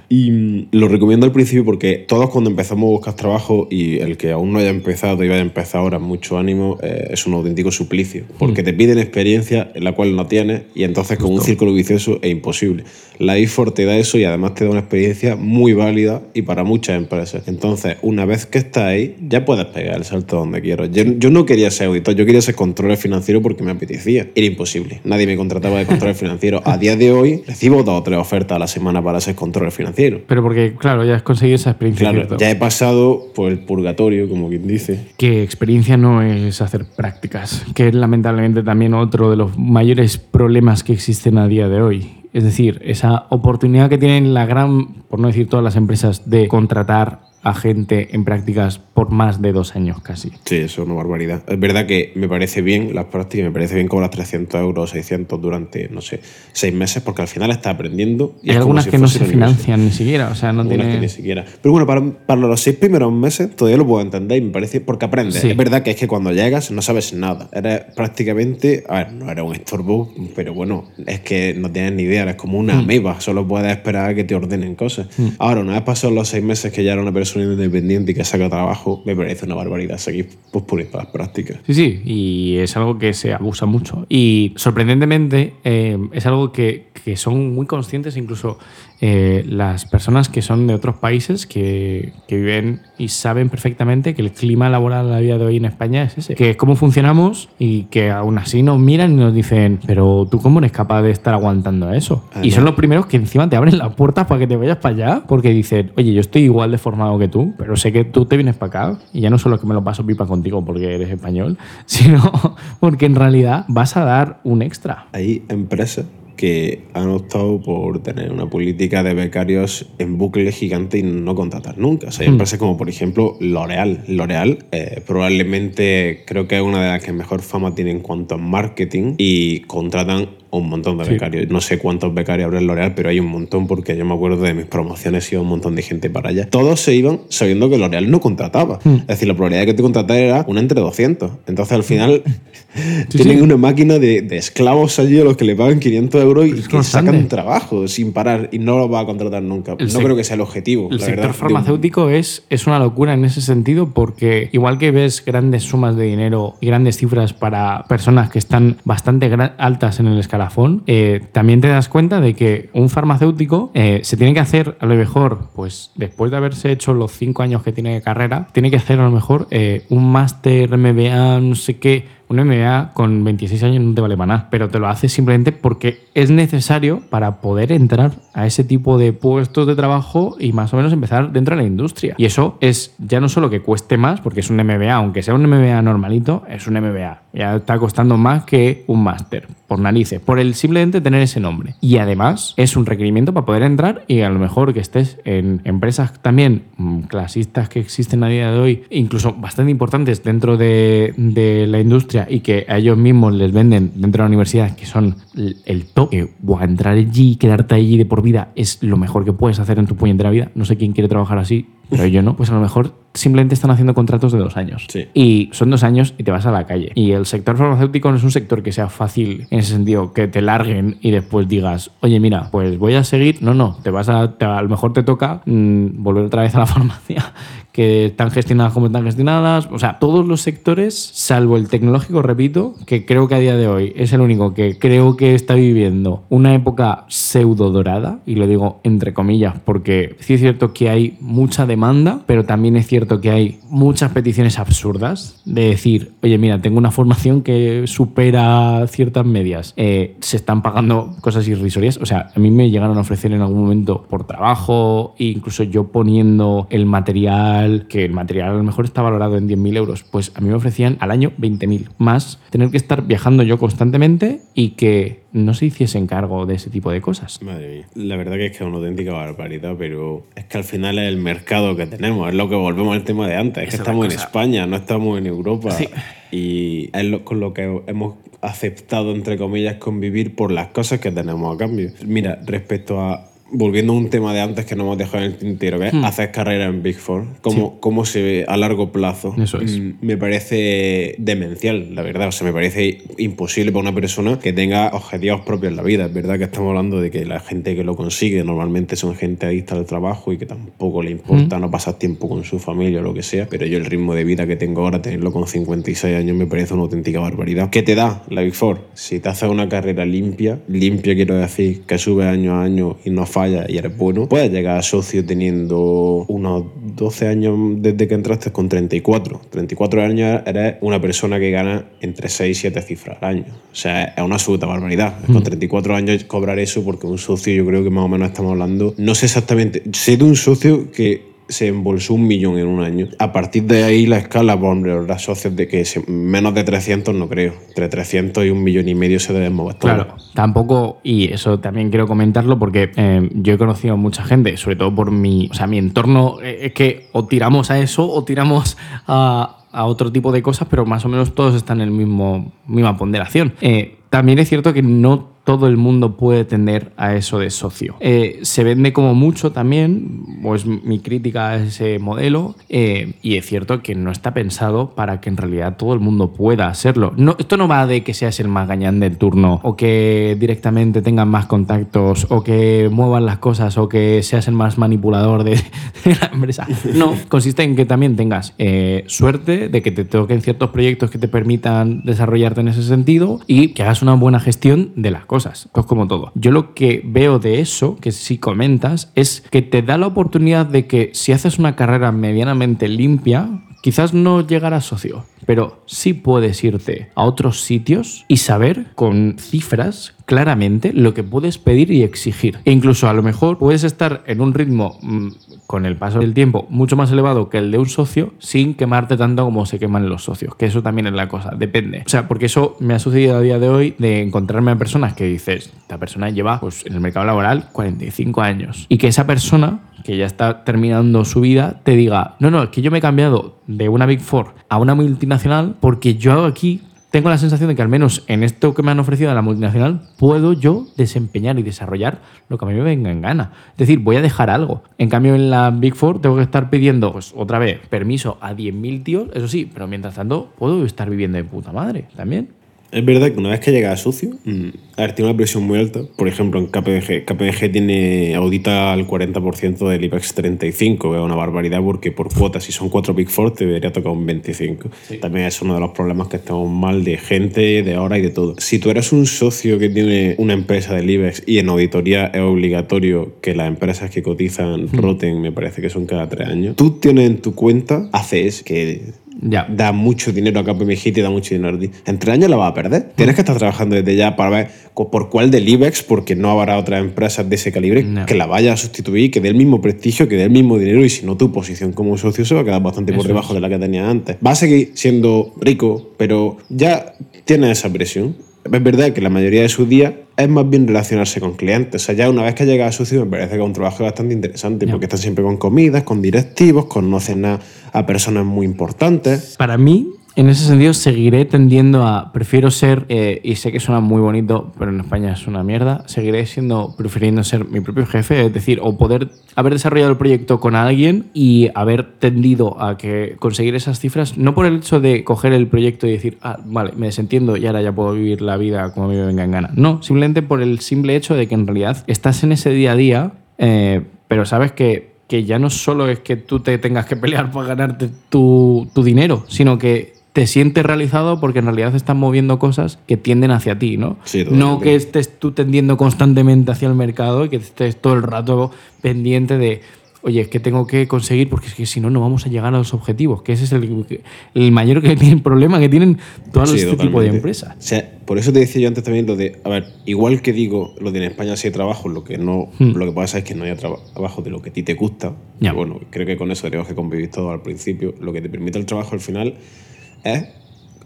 Y mm, lo recomiendo al principio porque todos cuando empezamos a buscar trabajo y el que aún no haya empezado y vaya a empezar ahora, mucho ánimo, eh, es un auténtico suplicio. Porque Mm. te piden experiencia en la cual no tienes y entonces con un círculo vicioso es imposible. La IFOR te da eso y además te da una experiencia muy válida y para muchas empresas. Entonces, una vez que estás ahí, ya puedes pegar el salto donde quieras. Yo, yo no quería ser auditor, yo quería ser controller financiero porque me apetecía. Era imposible. Nadie me contrataba de controller financiero. A día de hoy, recibo dos o tres ofertas a la semana para ser controller financiero. Pero porque, claro, ya has conseguido esa experiencia. Claro, ¿cierto? ya he pasado por el purgatorio, como quien dice. Que experiencia no es hacer prácticas, que es lamentablemente también otro de los mayores problemas que existen a día de hoy. Es decir, esa oportunidad que tienen la gran, por no decir todas las empresas, de contratar a gente en prácticas por más de dos años casi. Sí, eso es una barbaridad. Es verdad que me parece bien las prácticas, me parece bien cobrar 300 euros, 600 durante, no sé, seis meses, porque al final estás aprendiendo. Y Hay como algunas si que no se financian ni siquiera, o sea, no Algunas tiene... que ni siquiera. Pero bueno, para, para los seis primeros meses todavía lo puedo entender y me parece porque aprendes. Sí. Es verdad que es que cuando llegas no sabes nada. Eres prácticamente, a ver, no eres un estorbo, pero bueno, es que no tienes ni idea, eres como una Hmm. ameba, solo puedes esperar a que te ordenen cosas. Ahora, una vez pasados los seis meses que ya era una persona independiente y que saca trabajo, me parece una barbaridad seguir por estas prácticas. Sí, sí, y es algo que se abusa mucho. Y sorprendentemente eh, es algo que, que son muy conscientes incluso eh, las personas que son de otros países que, que viven y saben perfectamente que el clima laboral a día de hoy en España es ese. Que es cómo funcionamos y que aún así nos miran y nos dicen, pero tú cómo eres capaz de estar aguantando eso. Y Además- son los primeros que encima te abren las puertas para que te vayas para allá porque dicen, oye, yo estoy igual de formado que tú, pero sé que tú te vienes para acá y ya no solo que me lo paso pipa contigo porque eres español, sino porque en realidad vas a dar un extra. Hay empresas que han optado por tener una política de becarios en bucle gigante y no contratar nunca. O sea, hay Hmm. empresas como, por ejemplo, L'Oreal. L'Oreal eh, probablemente creo que es una de las que mejor fama tiene en cuanto a marketing y contratan un montón de Sí. becarios. No sé cuántos becarios habrá en L'Oreal, pero hay un montón porque yo me acuerdo de mis promociones y iba un montón de gente para allá. Todos se iban sabiendo que L'Oreal no contrataba. Hmm. Es decir, la probabilidad de que te contratara era una entre 200. Entonces, al final, Sí, tienen sí. una máquina de, de esclavos allí a los que le pagan 500 euros y es que sacan trabajo sin parar y no los va a contratar nunca. El no creo que sea el objetivo. El la sector verdad, de un- farmacéutico es, es una locura en ese sentido porque igual que ves grandes sumas de dinero y grandes cifras para personas que están bastante altas en el escalafón, eh, también te das cuenta de que un farmacéutico eh, se tiene que hacer a lo mejor, pues después de haberse hecho los cinco años que tiene de carrera, tiene que hacer a lo mejor eh, un máster MBA, no sé qué, un MBA con 26 años no te vale para nada, pero te lo haces simplemente porque es necesario para poder entrar a ese tipo de puestos de trabajo y más o menos empezar dentro de la industria. Y eso es ya no solo que cueste más, porque es un MBA, aunque sea un MBA normalito, es un MBA. Ya está costando más que un máster, por narices, por el simplemente tener ese nombre. Y además es un requerimiento para poder entrar y a lo mejor que estés en empresas también mm, clasistas que existen a día de hoy, incluso bastante importantes dentro de, la industria y que a ellos mismos les venden dentro de la universidad, que son el, top, que buah, entrar allí, quedarte allí de por vida es lo mejor que puedes hacer en tu puñetera vida. No sé quién quiere trabajar así, pero yo no. Pues a lo mejor simplemente están haciendo contratos de dos años. Sí. Y son dos años y te vas a la calle. Y el sector farmacéutico no es un sector que sea fácil en ese sentido, que te larguen y después digas, oye, mira, pues voy a seguir. No, no, te vas a, te- a lo mejor te toca mm, volver otra vez a la farmacia, que están gestionadas como están gestionadas. O sea, todos los sectores, salvo el tecnológico, repito, que creo que a día de hoy es el único que creo que está viviendo una época pseudo dorada, y lo digo entre comillas, porque sí es cierto que hay mucha demanda, pero también es cierto que hay muchas peticiones absurdas de decir, oye, mira, tengo una formación que supera ciertas medias, Eh, se están pagando cosas irrisorias, o sea, a mí me llegaron a ofrecer en algún momento por trabajo, incluso yo poniendo el material, que el material a lo mejor está valorado en 10.000 euros, pues a mí me ofrecían al año 20.000, más tener que estar viajando yo constantemente y que no se hiciesen cargo de ese tipo de cosas. Madre mía. La verdad que es que es una auténtica barbaridad, pero es que al final es el mercado que tenemos, es lo que volvemos al tema de antes, es que estamos en cosa. España, no estamos en Europa. Sí. Y es lo- con lo que hemos aceptado, entre comillas, convivir por las cosas que tenemos a cambio. Mira, respecto a... Volviendo a un tema de antes que no hemos dejado en el tintero, que es Hmm. hacer carrera en Big Four, cómo, cómo se ve a largo plazo. Eso es. Mm, me parece demencial, la verdad. O sea, me parece imposible para una persona que tenga objetivos propios en la vida. Es verdad que estamos hablando de que la gente que lo consigue normalmente son gente adicta al trabajo y que tampoco le importa no pasar tiempo con su familia o lo que sea. Pero yo el ritmo de vida que tengo ahora, tenerlo con 56 años, me parece una auténtica barbaridad. ¿Qué te da la Big Four? Si te haces una carrera limpia, limpia quiero decir que sube año a año y no falla y eres bueno, puedes llegar a socio teniendo unos 12 años desde que entraste con 34. 34 años eres una persona que gana entre 6 y 7 cifras al año. O sea, es una absoluta barbaridad. Con 34 años cobrar eso porque un socio yo creo que más o menos estamos hablando, no sé exactamente, sé de un socio que se embolsó un millón en un año. A partir de ahí la escala, pues, hombre, los socios de que menos de 300 no creo. Entre 300 y un millón y medio se deben mover. Claro, tampoco, y eso también quiero comentarlo porque eh, yo he conocido a mucha gente, sobre todo por mi, o sea, mi entorno, eh, es que o tiramos a eso o tiramos a, a otro tipo de cosas, pero más o menos todos están en el mismo, misma ponderación. Eh, también es cierto que no todo el mundo puede tender a eso de socio. Eh, se vende como mucho también, pues mi crítica a ese modelo, eh, y es cierto que no está pensado para que en realidad todo el mundo pueda hacerlo. Esto no va de que seas el más gañán del turno, o que directamente tengas más contactos, o que muevas las cosas, o que seas el más manipulador de, de la empresa. No, consiste en que también tengas eh, suerte de que te toquen ciertos proyectos que te permitan desarrollarte en ese sentido y que hagas una buena gestión de las cosas, pues como todo. Yo lo que veo de eso, que sí comentas, es que te da la oportunidad de que si haces una carrera medianamente limpia, quizás no llegar a socio, pero sí puedes irte a otros sitios y saber con cifras claramente lo que puedes pedir y exigir. E incluso a lo mejor puedes estar en un ritmo mm, con el paso del tiempo mucho más elevado que el de un socio sin quemarte tanto como se queman los socios, que eso también es la cosa, depende. O sea, porque eso me ha sucedido a día de hoy de encontrarme a personas que dices, esta persona lleva pues, en el mercado laboral 45 años y que esa persona que ya está terminando su vida te diga, no, no, es que yo me he cambiado de una Big Four a una multinacional porque yo aquí tengo la sensación de que al menos en esto que me han ofrecido de la multinacional puedo yo desempeñar y desarrollar lo que a mí me venga en gana. Es decir, voy a dejar algo. En cambio, en la Big Four tengo que estar pidiendo, pues otra vez, permiso a 10.000 tíos, eso sí, pero mientras tanto puedo estar viviendo de puta madre también. Es verdad que una vez que llega a socio, mm, a ver, tiene una presión muy alta. Por ejemplo, en KPMG. KPMG tiene, audita al 40% del IBEX 35, que es una barbaridad porque por cuotas, si son cuatro Big Four, te debería tocar un 25. También es uno de los problemas que estamos mal de gente, de hora y de todo. Si tú eres un socio que tiene una empresa del IBEX y en auditoría es obligatorio que las empresas que cotizan roten, me parece que son cada tres años, tú tienes en tu cuenta, haces que Ya. da mucho dinero a KPMG y te da mucho dinero a ti. En tres años la vas a perder. Tienes que estar trabajando desde ya para ver por cuál del IBEX, porque no habrá otras empresas de ese calibre No. que la vaya a sustituir, que dé el mismo prestigio, que dé el mismo dinero y si no tu posición como socio se va a quedar bastante por debajo de la que tenía antes. Va a seguir siendo rico, pero ya tiene esa presión. Es verdad que la mayoría de sus días es más bien relacionarse con clientes. O sea, ya una vez que llega a socio me parece que es un trabajo bastante interesante porque están siempre con comidas, con directivos, conocen a, a personas muy importantes. Para mí, en ese sentido, seguiré tendiendo a. Prefiero ser, eh, y sé que suena muy bonito, pero en España es una mierda. Seguiré siendo, prefiriendo ser mi propio jefe, es decir, o poder haber desarrollado el proyecto con alguien y haber tendido a que conseguir esas cifras, no por el hecho de coger el proyecto y decir, ah, vale, me desentiendo y ahora ya puedo vivir la vida como me venga en gana. No, simplemente por el simple hecho de que en realidad estás en ese día a día, eh, pero sabes que que ya no solo es que tú te tengas que pelear para ganarte tu, tu dinero, sino que te sientes realizado porque en realidad estás moviendo cosas que tienden hacia ti, ¿no? Sí, totalmente. no que estés tú tendiendo constantemente hacia el mercado y que estés todo el rato pendiente de, oye, es que tengo que conseguir porque es que si no, no vamos a llegar a los objetivos, que ese es el, el mayor que tiene, problema que tienen todos Sí, este tipo de totalmente. empresas. O sea, por eso te decía yo antes también lo de, a ver, igual que digo lo de en España sí hay trabajo, lo que no, Hmm. lo que pasa es que no hay traba- trabajo de lo que a ti te gusta. Ya. Y bueno, creo que con eso tenemos que convivir todo al principio. Lo que te permite el trabajo al final es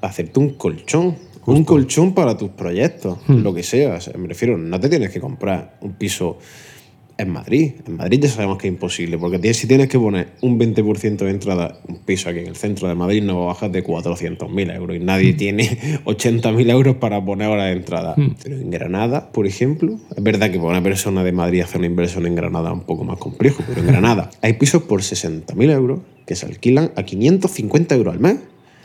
hacerte un colchón. Un colchón para tus proyectos, Hmm. lo que sea. O sea, Me refiero, no te tienes que comprar un piso en Madrid. En Madrid ya sabemos que es imposible, porque si tienes que poner un 20% de entrada, un piso aquí en el centro de Madrid no va a bajar de 400.000 euros y nadie tiene 80.000 euros para poner ahora de entrada. Pero en Granada, por ejemplo, es verdad que para una persona de Madrid hacer una inversión en Granada es un poco más complejo, pero en Granada hay pisos por 60.000 euros que se alquilan a 550 euros al mes.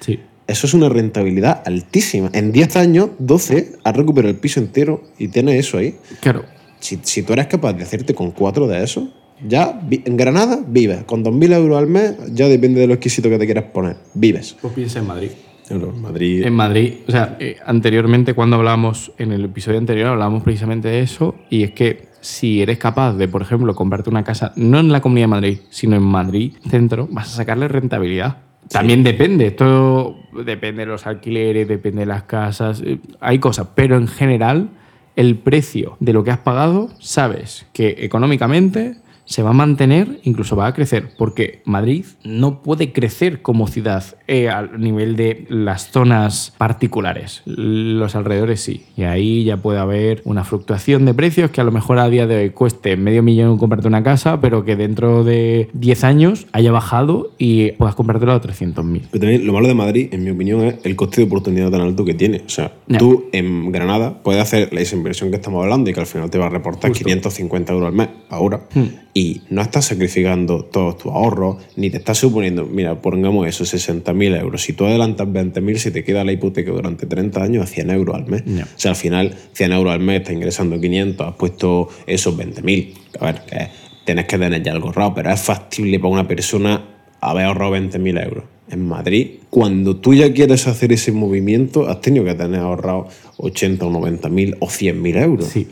Sí. Eso es una rentabilidad altísima. En 10 años, 12, has recuperado el piso entero y tienes eso ahí. Claro. Si, si tú eres capaz de hacerte con cuatro de esos, ya vi- en Granada vives. Con 2.000 euros al mes, ya depende de lo exquisito que te quieras poner. Vives. Pues piensa en Madrid. Claro, Madrid. En Madrid, o sea, eh, anteriormente cuando hablábamos, en el episodio anterior hablábamos precisamente de eso, y es que si eres capaz de, por ejemplo, comprarte una casa, no en la Comunidad de Madrid, sino en Madrid centro, vas a sacarle rentabilidad. También depende, esto depende de los alquileres, depende de las casas, eh, hay cosas, pero en general el precio de lo que has pagado, sabes que económicamente se va a mantener, incluso va a crecer, porque Madrid no puede crecer como ciudad eh, al nivel de las zonas particulares. Los alrededores sí. Y ahí ya puede haber una fluctuación de precios que a lo mejor a día de hoy cueste medio millón comprarte una casa, pero que dentro de 10 años haya bajado y puedas comprártela a 300.000. Pero también lo malo de Madrid, en mi opinión, es el coste de oportunidad tan alto que tiene. O sea, tú en Granada puedes hacer esa inversión que estamos hablando y que al final te va a reportar Justo. 550 euros al mes ahora. Hmm. Y no estás sacrificando todos tus ahorros, ni te estás suponiendo, mira, pongamos eso, 60.000 euros. Si tú adelantas 20.000, si te queda la hipoteca durante 30 años a 100 euros al mes. O sea, al final, 100 euros al mes, estás ingresando 500, has puesto esos 20.000. A ver, que tienes que tener ya algo ahorrado, pero es factible para una persona haber ahorrado 20.000 euros. En Madrid, cuando tú ya quieres hacer ese movimiento, has tenido que tener ahorrado 80 o 90.000 o 100.000 euros. Sí.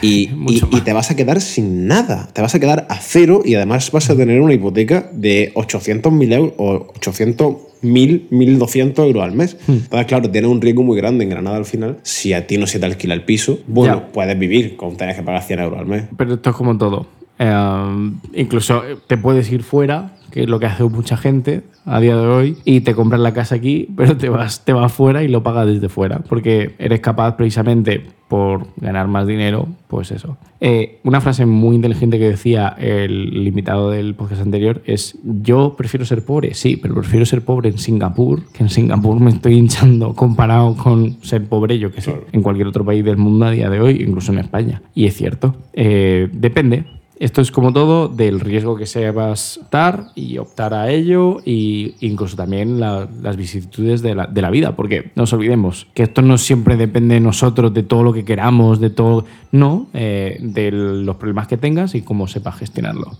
Y, y- te vas a quedar sin nada. Te vas a quedar a cero y además vas a tener una hipoteca de 800.000 euros o 800.000, 1.200 euros al mes. Hmm. Entonces, claro, tienes un riesgo muy grande en Granada al final. Si a ti no se te alquila el piso, bueno, Ya. puedes vivir con tener que pagar 100 euros al mes. Pero esto es como todo. Eh, incluso te puedes ir fuera, que es lo que hace mucha gente a día de hoy, y te compras la casa aquí, pero te vas, te vas fuera y lo pagas desde fuera, porque eres capaz precisamente por ganar más dinero, pues eso. Eh, una frase muy inteligente que decía el invitado del podcast anterior es, yo prefiero ser pobre, sí, pero prefiero ser pobre en Singapur, que en Singapur me estoy hinchando comparado con ser pobre, yo que sé, en cualquier otro país del mundo a día de hoy, incluso en España. Y es cierto, eh, depende. Esto es como todo del riesgo que se va a estar y optar a ello e incluso también la- las vicisitudes de la, de la vida, porque no nos olvidemos que esto no siempre depende de nosotros, de todo lo que queramos, de todo, no, eh, de los problemas que tengas y cómo sepas gestionarlo.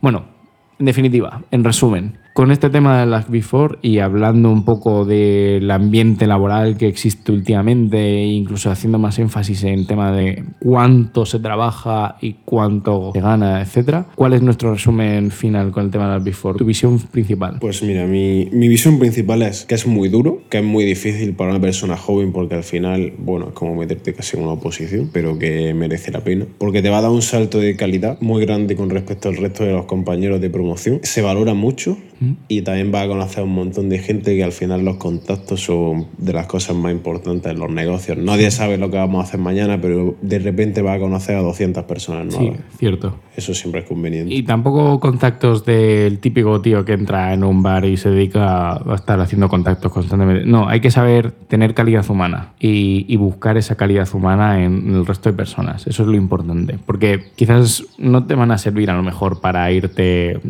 Bueno, en definitiva, en resumen, con este tema de las Before y hablando un poco del ambiente laboral que existe últimamente, incluso haciendo más énfasis en el tema de cuánto se trabaja y cuánto se gana, etcétera, ¿cuál es nuestro resumen final con el tema de las Before? ¿Tu visión principal? Pues mira, mi, mi visión principal es que es muy duro, que es muy difícil para una persona joven porque al final, bueno, es como meterte casi en una oposición, pero que merece la pena, porque te va a dar un salto de calidad muy grande con respecto al resto de los compañeros de promoción. Se valora mucho y también va a conocer un montón de gente que al final los contactos son de las cosas más importantes en los negocios. Nadie sabe lo que vamos a hacer mañana, pero de repente va a conocer a 200 personas nuevas. Sí, cierto. Eso siempre es conveniente. Y tampoco contactos del típico tío que entra en un bar y se dedica a estar haciendo contactos constantemente. No, hay que saber tener calidad humana y, y buscar esa calidad humana en el resto de personas. Eso es lo importante. Porque quizás no te van a servir a lo mejor para irte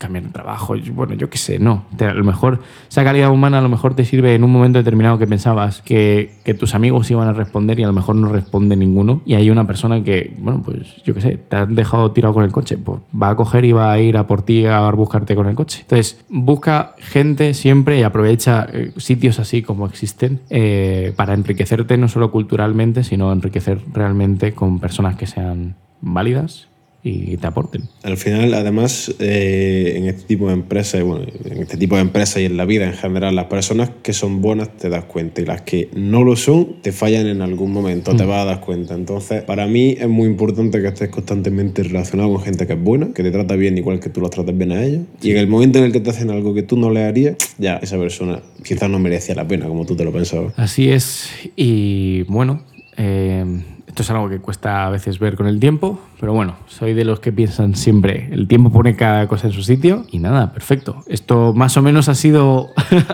cambiar de trabajo, bueno, yo qué sé, no. a lo mejor esa calidad humana a lo mejor te sirve en un momento determinado que pensabas que, que, tus amigos iban a responder y a lo mejor no responde ninguno y hay una persona que, bueno, pues yo qué sé, te has dejado tirado con el coche, pues va a coger y va a ir a por ti a buscarte con el coche. Entonces, busca gente siempre y aprovecha eh, sitios así como existen eh, para enriquecerte no solo culturalmente, sino enriquecer realmente con personas que sean válidas y te aporten. Al final, además, eh, en este tipo de empresas, bueno, en este tipo de empresas y en la vida en general, las personas que son buenas te das cuenta y las que no lo son te fallan en algún momento, te mm. vas a dar cuenta. Entonces, para mí es muy importante que estés constantemente relacionado con gente que es buena, que te trata bien igual que tú los tratas bien a ellos. Y en el momento en el que te hacen algo que tú no le harías, ya esa persona quizás no merecía la pena como tú te lo pensabas. Así es. Y bueno, eh, esto es algo que cuesta a veces ver con el tiempo, pero bueno, soy de los que piensan siempre, el tiempo pone cada cosa en su sitio y nada, perfecto. Esto más o menos ha sido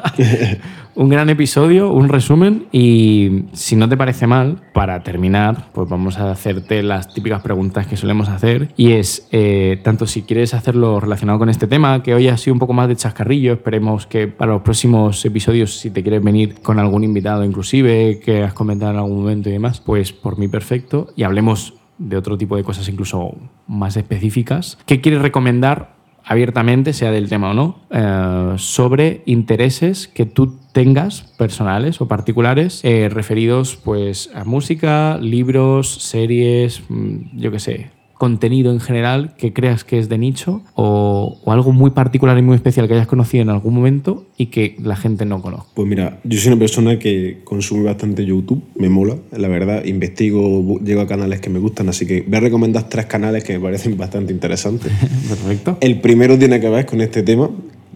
un gran episodio, un resumen y si no te parece mal, para terminar, pues vamos a hacerte las típicas preguntas que solemos hacer y es, eh, tanto si quieres hacerlo relacionado con este tema, que hoy ha sido un poco más de chascarrillo, esperemos que para los próximos episodios, si te quieres venir con algún invitado inclusive, que has comentado en algún momento y demás, pues por mí perfecto y hablemos de otro tipo de cosas incluso más específicas. ¿Qué quieres recomendar abiertamente, sea del tema o no, eh, sobre intereses que tú tengas personales o particulares eh, referidos pues a música, libros, series, mm, yo qué sé, contenido en general que creas que es de nicho o, algo muy particular y muy especial que hayas conocido en algún momento y que la gente no conozca? Pues mira, yo soy una persona que consume bastante YouTube, me mola, la verdad, investigo, llego a canales que me gustan, así que voy a recomendar tres canales que me parecen bastante interesantes. Perfecto. El primero tiene que ver con este tema,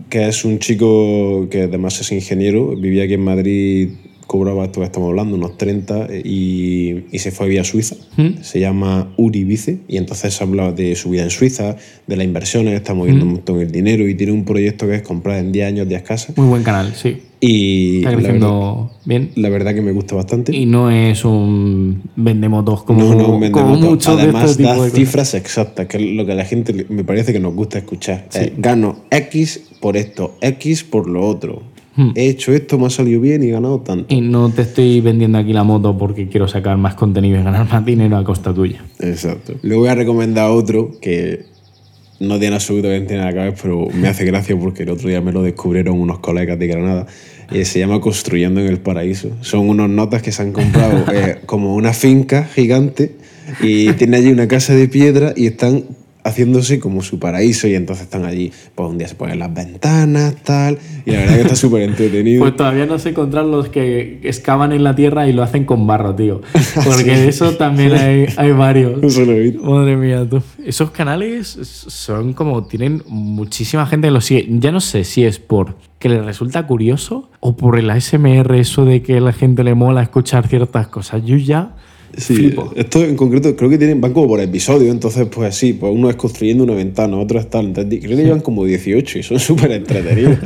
que es un chico que además es ingeniero, vivía aquí en Madrid cobraba, esto que estamos hablando, unos 30 y, y se fue a vivir a Suiza. ¿Mm? Se llama Uri Vice y entonces habla de su vida en Suiza, de las inversiones, está moviendo ¿Mm? un montón el dinero y tiene un proyecto que es comprar en 10 años 10 casas. Muy buen canal, sí. Y está creciendo bien. La verdad que me gusta bastante. Y no es un vendemotos como, no, no, un como muchos Además, de este da cifras exactas, que es lo que a la gente me parece que nos gusta escuchar. Eh, gano X por esto, X por lo otro. Hmm. He hecho esto, me ha salido bien y he ganado tanto. Y no te estoy vendiendo aquí la moto porque quiero sacar más contenido y ganar más dinero a costa tuya. Exacto. Le voy a recomendar otro que no tiene absolutamente nada que ver, pero me hace gracia porque el otro día me lo descubrieron unos colegas de Granada. Y se llama Construyendo en el Paraíso. Son unos notas que se han comprado eh, como una finca gigante y tiene allí una casa de piedra y están haciéndose como su paraíso y entonces están allí, pues un día se ponen las ventanas, tal, y la verdad que está súper entretenido. Pues todavía no sé encontrar los que excavan en la tierra y lo hacen con barro, tío. Porque de eso también hay, hay varios. Madre mía, tú. Esos canales son como, tienen muchísima gente que los sigue. Ya no sé si es por que les resulta curioso o por el ASMR, eso de que a la gente le mola escuchar ciertas cosas. Yo ya Sí, esto en concreto creo que tienen, van como por episodio, entonces pues sí, pues uno es construyendo una ventana, otro es tal, creo que llevan como 18 y son súper entretenidos.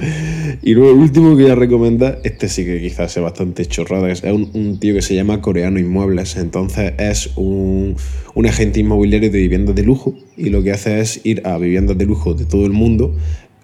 y luego el último que voy a recomendar, este sí que quizás sea bastante chorrada, es un, un tío que se llama Coreano Inmuebles, entonces es un, un agente inmobiliario de viviendas de lujo y lo que hace es ir a viviendas de lujo de todo el mundo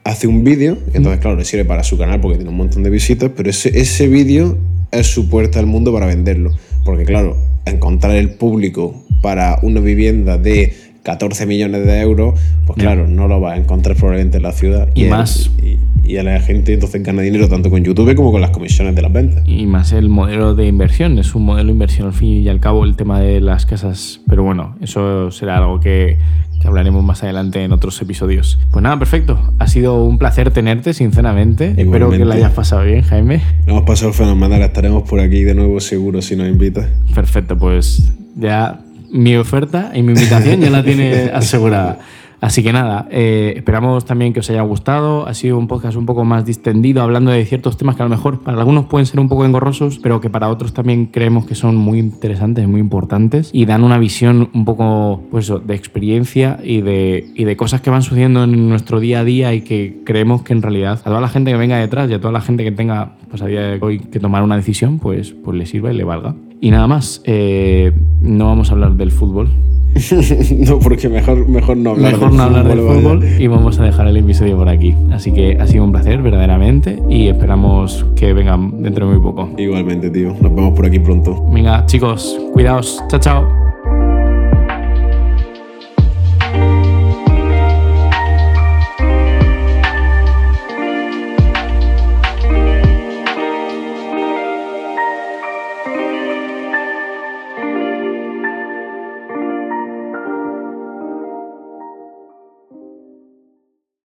hace un vídeo, entonces claro, le sirve para su canal porque tiene un montón de visitas, pero ese, ese vídeo es su puerta al mundo para venderlo. Porque claro, encontrar el público para una vivienda de 14 millones de euros, pues claro, no lo vas a encontrar probablemente en la ciudad. Y, más. y, y, a la gente entonces gana dinero tanto con YouTube como con las comisiones de las ventas. Y más el modelo de inversión, es un modelo de inversión al fin y al cabo el tema de las casas. Pero bueno, eso será algo que, que hablaremos más adelante en otros episodios. Pues nada, perfecto. Ha sido un placer tenerte, sinceramente. Igualmente. Espero que lo hayas pasado bien, Jaime. Lo hemos pasado fenomenal. Estaremos por aquí de nuevo seguro si nos invitas. Perfecto, pues ya mi oferta y mi invitación ya la tiene asegurada. Así que nada, eh, esperamos también que os haya gustado. Ha sido un podcast un poco más distendido, hablando de ciertos temas que a lo mejor para algunos pueden ser un poco engorrosos, pero que para otros también creemos que son muy interesantes, muy importantes y dan una visión un poco pues, de experiencia y de, y de cosas que van sucediendo en nuestro día a día y que creemos que en realidad a toda la gente que venga detrás y a toda la gente que tenga pues, a día de hoy que tomar una decisión, pues, pues le sirva y le valga. Y nada más, eh, no vamos a hablar del fútbol. no, porque mejor, mejor no hablar mejor del no hablar fútbol, del fútbol y vamos a dejar el episodio por aquí. Así que ha sido un placer, verdaderamente, y esperamos que vengan dentro de muy poco. Igualmente, tío. Nos vemos por aquí pronto. Venga, chicos, cuidaos. Chao, chao.